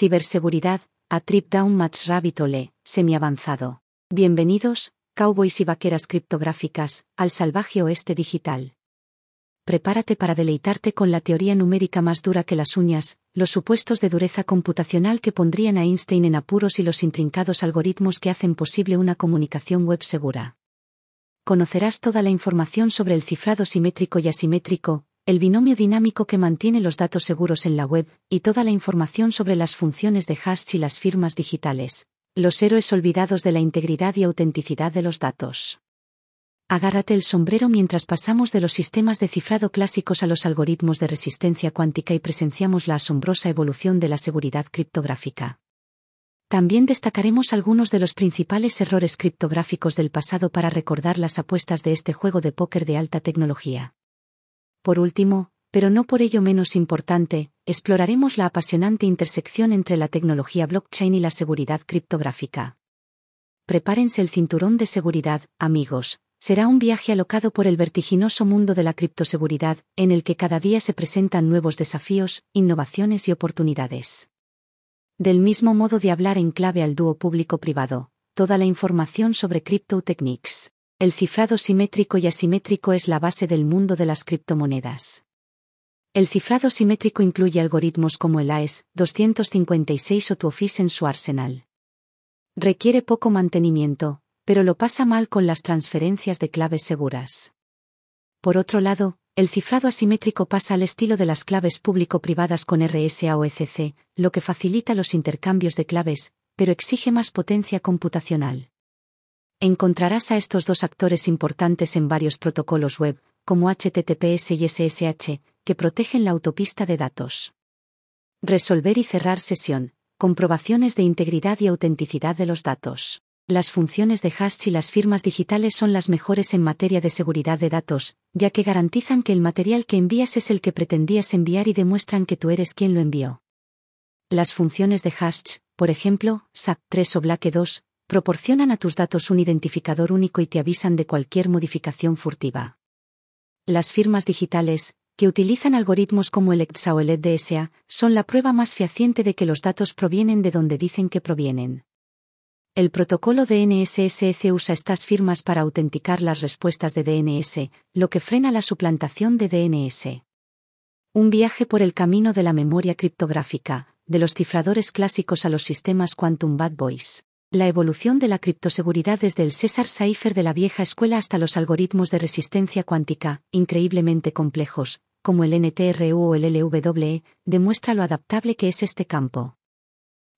Ciberseguridad, a Trip Down Match Rabbit Hole, semi-avanzado. Bienvenidos, cowboys y vaqueras criptográficas, al salvaje oeste digital. Prepárate para deleitarte con la teoría numérica más dura que las uñas, los supuestos de dureza computacional que pondrían a Einstein en apuros y los intrincados algoritmos que hacen posible una comunicación web segura. Conocerás toda la información sobre el cifrado simétrico y asimétrico, el binomio dinámico que mantiene los datos seguros en la web, y toda la información sobre las funciones de hash y las firmas digitales, los héroes olvidados de la integridad y autenticidad de los datos. Agárrate el sombrero mientras pasamos de los sistemas de cifrado clásicos a los algoritmos de resistencia cuántica y presenciamos la asombrosa evolución de la seguridad criptográfica. También destacaremos algunos de los principales errores criptográficos del pasado para recordar las apuestas de este juego de póker de alta tecnología. Por último, pero no por ello menos importante, exploraremos la apasionante intersección entre la tecnología blockchain y la seguridad criptográfica. Prepárense el cinturón de seguridad, amigos, será un viaje alocado por el vertiginoso mundo de la criptoseguridad, en el que cada día se presentan nuevos desafíos, innovaciones y oportunidades. Del mismo modo de hablar en clave al dúo público-privado, toda la información sobre Crypto Techniques. El cifrado simétrico y asimétrico es la base del mundo de las criptomonedas. El cifrado simétrico incluye algoritmos como el AES 256 o TUOFIS en su arsenal. Requiere poco mantenimiento, pero lo pasa mal con las transferencias de claves seguras. Por otro lado, el cifrado asimétrico pasa al estilo de las claves público-privadas con RSA o ECC, lo que facilita los intercambios de claves, pero exige más potencia computacional. Encontrarás a estos dos actores importantes en varios protocolos web, como HTTPS y SSH, que protegen la autopista de datos. Resolver y cerrar sesión. Comprobaciones de integridad y autenticidad de los datos. Las funciones de hash y las firmas digitales son las mejores en materia de seguridad de datos, ya que garantizan que el material que envías es el que pretendías enviar y demuestran que tú eres quien lo envió. Las funciones de hash, por ejemplo, SAC3 o BLACK2, proporcionan a tus datos un identificador único y te avisan de cualquier modificación furtiva. Las firmas digitales, que utilizan algoritmos como el EXA o el EDSA, son la prueba más fehaciente de que los datos provienen de donde dicen que provienen. El protocolo DNSSC usa estas firmas para autenticar las respuestas de DNS, lo que frena la suplantación de DNS. Un viaje por el camino de la memoria criptográfica, de los cifradores clásicos a los sistemas Quantum Bad Boys. La evolución de la criptoseguridad desde el César Cipher de la vieja escuela hasta los algoritmos de resistencia cuántica, increíblemente complejos, como el NTRU o el LWE, demuestra lo adaptable que es este campo.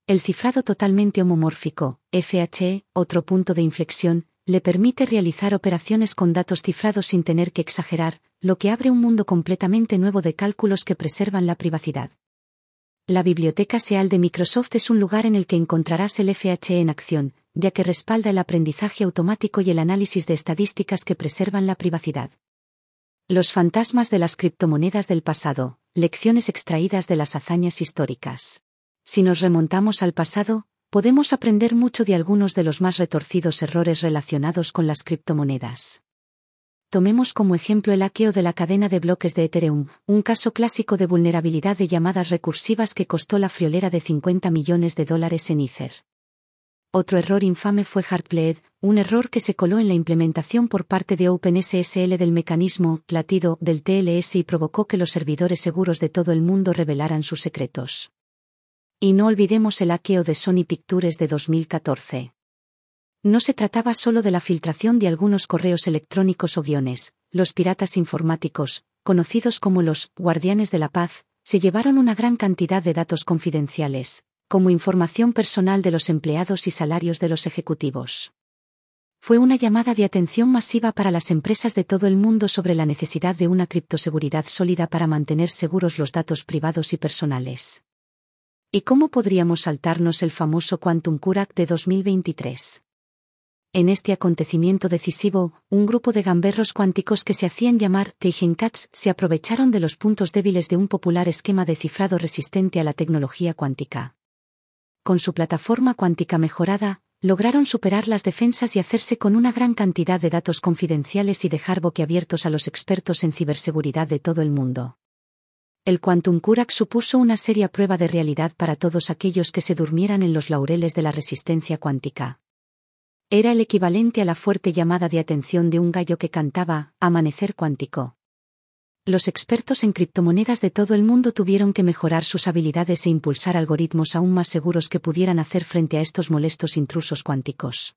El cifrado totalmente homomórfico, FHE, otro punto de inflexión, le permite realizar operaciones con datos cifrados sin tener que exagerar, lo que abre un mundo completamente nuevo de cálculos que preservan la privacidad. La biblioteca SEAL de Microsoft es un lugar en el que encontrarás el FHE en acción, ya que respalda el aprendizaje automático y el análisis de estadísticas que preservan la privacidad. Los fantasmas de las criptomonedas del pasado, lecciones extraídas de las hazañas históricas. Si nos remontamos al pasado, podemos aprender mucho de algunos de los más retorcidos errores relacionados con las criptomonedas. Tomemos como ejemplo el hackeo de la cadena de bloques de Ethereum, un caso clásico de vulnerabilidad de llamadas recursivas que costó la friolera de 50 millones de dólares en Ether. Otro error infame fue Heartbleed, un error que se coló en la implementación por parte de OpenSSL del mecanismo latido del TLS y provocó que los servidores seguros de todo el mundo revelaran sus secretos. Y no olvidemos el hackeo de Sony Pictures de 2014. No se trataba solo de la filtración de algunos correos electrónicos o guiones, los piratas informáticos, conocidos como los guardianes de la paz, se llevaron una gran cantidad de datos confidenciales, como información personal de los empleados y salarios de los ejecutivos. Fue una llamada de atención masiva para las empresas de todo el mundo sobre la necesidad de una criptoseguridad sólida para mantener seguros los datos privados y personales. ¿Y cómo podríamos saltarnos el famoso Quantum Curac de 2023? En este acontecimiento decisivo, un grupo de gamberros cuánticos que se hacían llamar Cats se aprovecharon de los puntos débiles de un popular esquema de cifrado resistente a la tecnología cuántica. Con su plataforma cuántica mejorada, lograron superar las defensas y hacerse con una gran cantidad de datos confidenciales y dejar boquiabiertos a los expertos en ciberseguridad de todo el mundo. El Quantum Curac supuso una seria prueba de realidad para todos aquellos que se durmieran en los laureles de la resistencia cuántica. Era el equivalente a la fuerte llamada de atención de un gallo que cantaba, Amanecer cuántico. Los expertos en criptomonedas de todo el mundo tuvieron que mejorar sus habilidades e impulsar algoritmos aún más seguros que pudieran hacer frente a estos molestos intrusos cuánticos.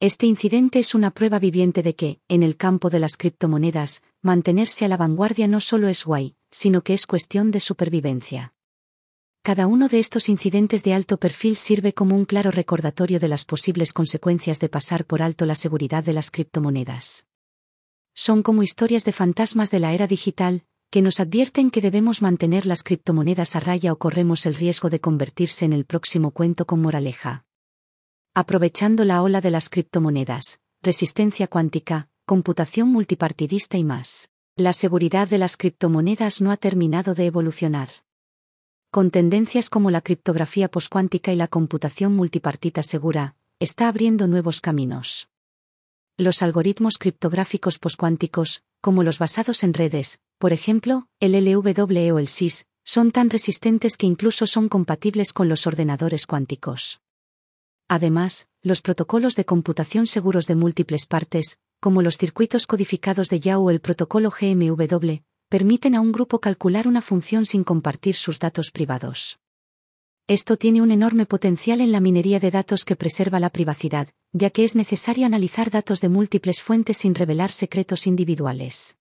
Este incidente es una prueba viviente de que, en el campo de las criptomonedas, mantenerse a la vanguardia no solo es guay, sino que es cuestión de supervivencia. Cada uno de estos incidentes de alto perfil sirve como un claro recordatorio de las posibles consecuencias de pasar por alto la seguridad de las criptomonedas. Son como historias de fantasmas de la era digital, que nos advierten que debemos mantener las criptomonedas a raya o corremos el riesgo de convertirse en el próximo cuento con moraleja. Aprovechando la ola de las criptomonedas, resistencia cuántica, computación multipartidista y más la seguridad de las criptomonedas no ha terminado de evolucionar. Con tendencias como la criptografía poscuántica y la computación multipartita segura, está abriendo nuevos caminos. Los algoritmos criptográficos poscuánticos, como los basados en redes, por ejemplo, el LWE o el SIS, son tan resistentes que incluso son compatibles con los ordenadores cuánticos. Además, los protocolos de computación seguros de múltiples partes, como los circuitos codificados de YAO o el protocolo GMW, permiten a un grupo calcular una función sin compartir sus datos privados. Esto tiene un enorme potencial en la minería de datos que preserva la privacidad, ya que es necesario analizar datos de múltiples fuentes sin revelar secretos individuales.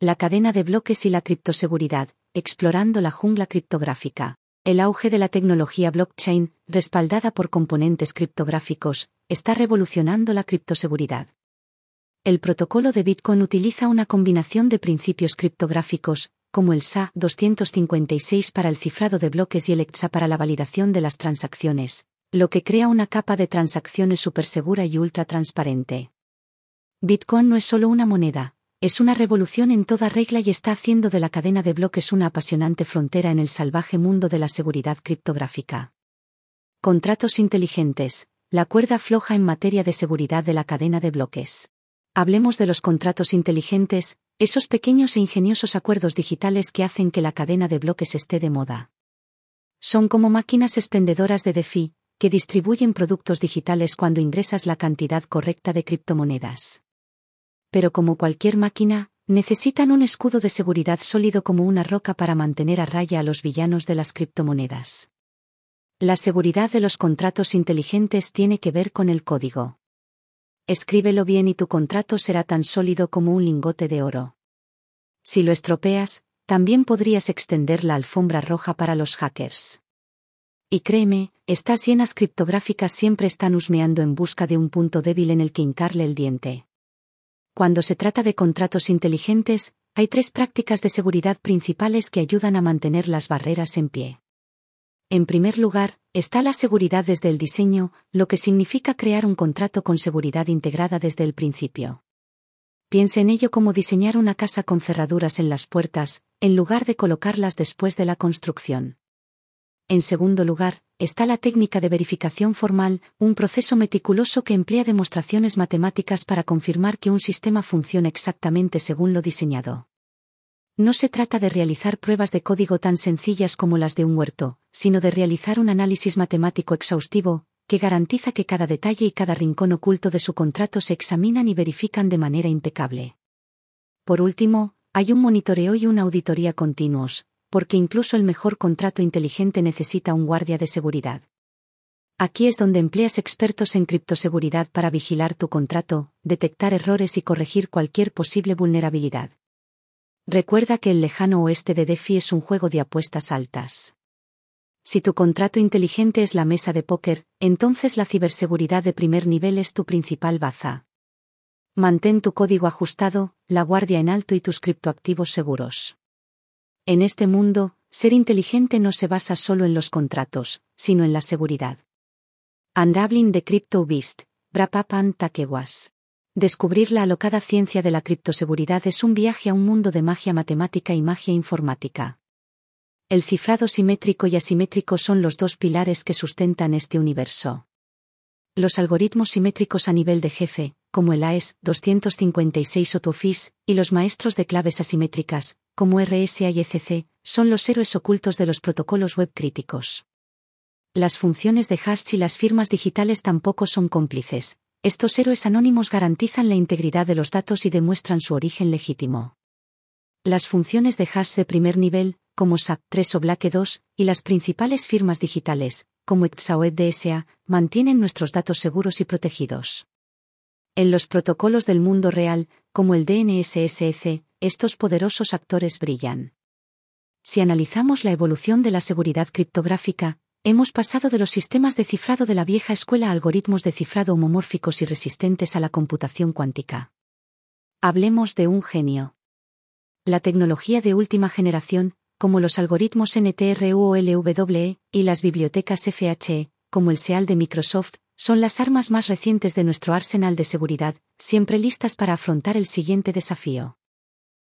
La cadena de bloques y la criptoseguridad, explorando la jungla criptográfica. El auge de la tecnología blockchain, respaldada por componentes criptográficos, está revolucionando la criptoseguridad. El protocolo de Bitcoin utiliza una combinación de principios criptográficos, como el SA-256 para el cifrado de bloques y el EXA para la validación de las transacciones, lo que crea una capa de transacciones supersegura y ultra transparente. Bitcoin no es solo una moneda, es una revolución en toda regla y está haciendo de la cadena de bloques una apasionante frontera en el salvaje mundo de la seguridad criptográfica. Contratos inteligentes, la cuerda floja en materia de seguridad de la cadena de bloques. Hablemos de los contratos inteligentes, esos pequeños e ingeniosos acuerdos digitales que hacen que la cadena de bloques esté de moda. Son como máquinas expendedoras de DeFi, que distribuyen productos digitales cuando ingresas la cantidad correcta de criptomonedas. Pero como cualquier máquina, necesitan un escudo de seguridad sólido como una roca para mantener a raya a los villanos de las criptomonedas. La seguridad de los contratos inteligentes tiene que ver con el código. Escríbelo bien y tu contrato será tan sólido como un lingote de oro. Si lo estropeas, también podrías extender la alfombra roja para los hackers. Y créeme, estas llenas criptográficas siempre están husmeando en busca de un punto débil en el que hincarle el diente. Cuando se trata de contratos inteligentes, hay tres prácticas de seguridad principales que ayudan a mantener las barreras en pie. En primer lugar, está la seguridad desde el diseño, lo que significa crear un contrato con seguridad integrada desde el principio. Piense en ello como diseñar una casa con cerraduras en las puertas, en lugar de colocarlas después de la construcción. En segundo lugar, está la técnica de verificación formal, un proceso meticuloso que emplea demostraciones matemáticas para confirmar que un sistema funciona exactamente según lo diseñado. No se trata de realizar pruebas de código tan sencillas como las de un huerto, sino de realizar un análisis matemático exhaustivo, que garantiza que cada detalle y cada rincón oculto de su contrato se examinan y verifican de manera impecable. Por último, hay un monitoreo y una auditoría continuos, porque incluso el mejor contrato inteligente necesita un guardia de seguridad. Aquí es donde empleas expertos en criptoseguridad para vigilar tu contrato, detectar errores y corregir cualquier posible vulnerabilidad. Recuerda que el lejano oeste de DeFi es un juego de apuestas altas. Si tu contrato inteligente es la mesa de póker, entonces la ciberseguridad de primer nivel es tu principal baza. Mantén tu código ajustado, la guardia en alto y tus criptoactivos seguros. En este mundo, ser inteligente no se basa solo en los contratos, sino en la seguridad. Unraveling de Crypto Beast, Brapapan Takewas. Descubrir la alocada ciencia de la criptoseguridad es un viaje a un mundo de magia matemática y magia informática. El cifrado simétrico y asimétrico son los dos pilares que sustentan este universo. Los algoritmos simétricos a nivel de jefe, como el AES 256 o TOFIS, y los maestros de claves asimétricas, como RSA y ECC, son los héroes ocultos de los protocolos web críticos. Las funciones de hash y las firmas digitales tampoco son cómplices. Estos héroes anónimos garantizan la integridad de los datos y demuestran su origen legítimo. Las funciones de hash de primer nivel, como SAP3 o Blake2, y las principales firmas digitales, como Exaoed DSA, mantienen nuestros datos seguros y protegidos. En los protocolos del mundo real, como el DNSSC, estos poderosos actores brillan. Si analizamos la evolución de la seguridad criptográfica, hemos pasado de los sistemas de cifrado de la vieja escuela a algoritmos de cifrado homomórficos y resistentes a la computación cuántica. Hablemos de un genio. La tecnología de última generación, como los algoritmos NTRU y las bibliotecas FHE, como el SEAL de Microsoft, son las armas más recientes de nuestro arsenal de seguridad, siempre listas para afrontar el siguiente desafío.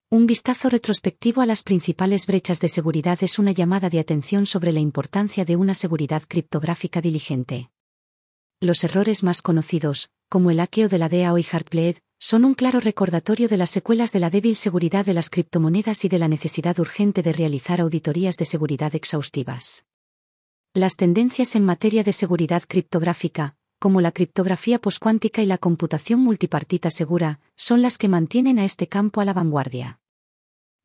Un vistazo retrospectivo a las principales brechas de seguridad es una llamada de atención sobre la importancia de una seguridad criptográfica diligente. Los errores más conocidos, como el hackeo de la DAO y Heartbleed, son un claro recordatorio de las secuelas de la débil seguridad de las criptomonedas y de la necesidad urgente de realizar auditorías de seguridad exhaustivas. Las tendencias en materia de seguridad criptográfica, como la criptografía poscuántica y la computación multipartita segura, son las que mantienen a este campo a la vanguardia.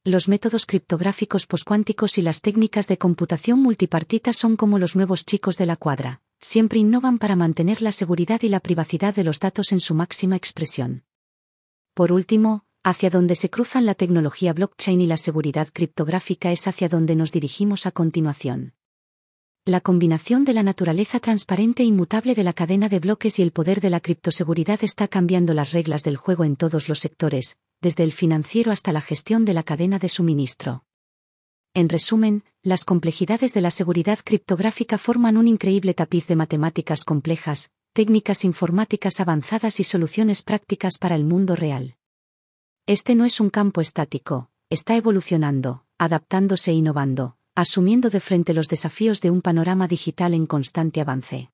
Los métodos criptográficos poscuánticos y las técnicas de computación multipartita son como los nuevos chicos de la cuadra, siempre innovan para mantener la seguridad y la privacidad de los datos en su máxima expresión. Por último, hacia donde se cruzan la tecnología blockchain y la seguridad criptográfica es hacia donde nos dirigimos a continuación. La combinación de la naturaleza transparente e inmutable de la cadena de bloques y el poder de la criptoseguridad está cambiando las reglas del juego en todos los sectores, desde el financiero hasta la gestión de la cadena de suministro. En resumen, las complejidades de la seguridad criptográfica forman un increíble tapiz de matemáticas complejas, técnicas informáticas avanzadas y soluciones prácticas para el mundo real. Este no es un campo estático, está evolucionando, adaptándose e innovando, asumiendo de frente los desafíos de un panorama digital en constante avance.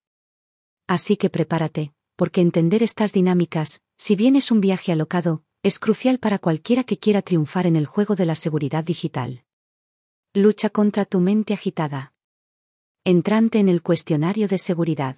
Así que prepárate, porque entender estas dinámicas, si bien es un viaje alocado, es crucial para cualquiera que quiera triunfar en el juego de la seguridad digital. Lucha contra tu mente agitada. Entrante en el cuestionario de seguridad.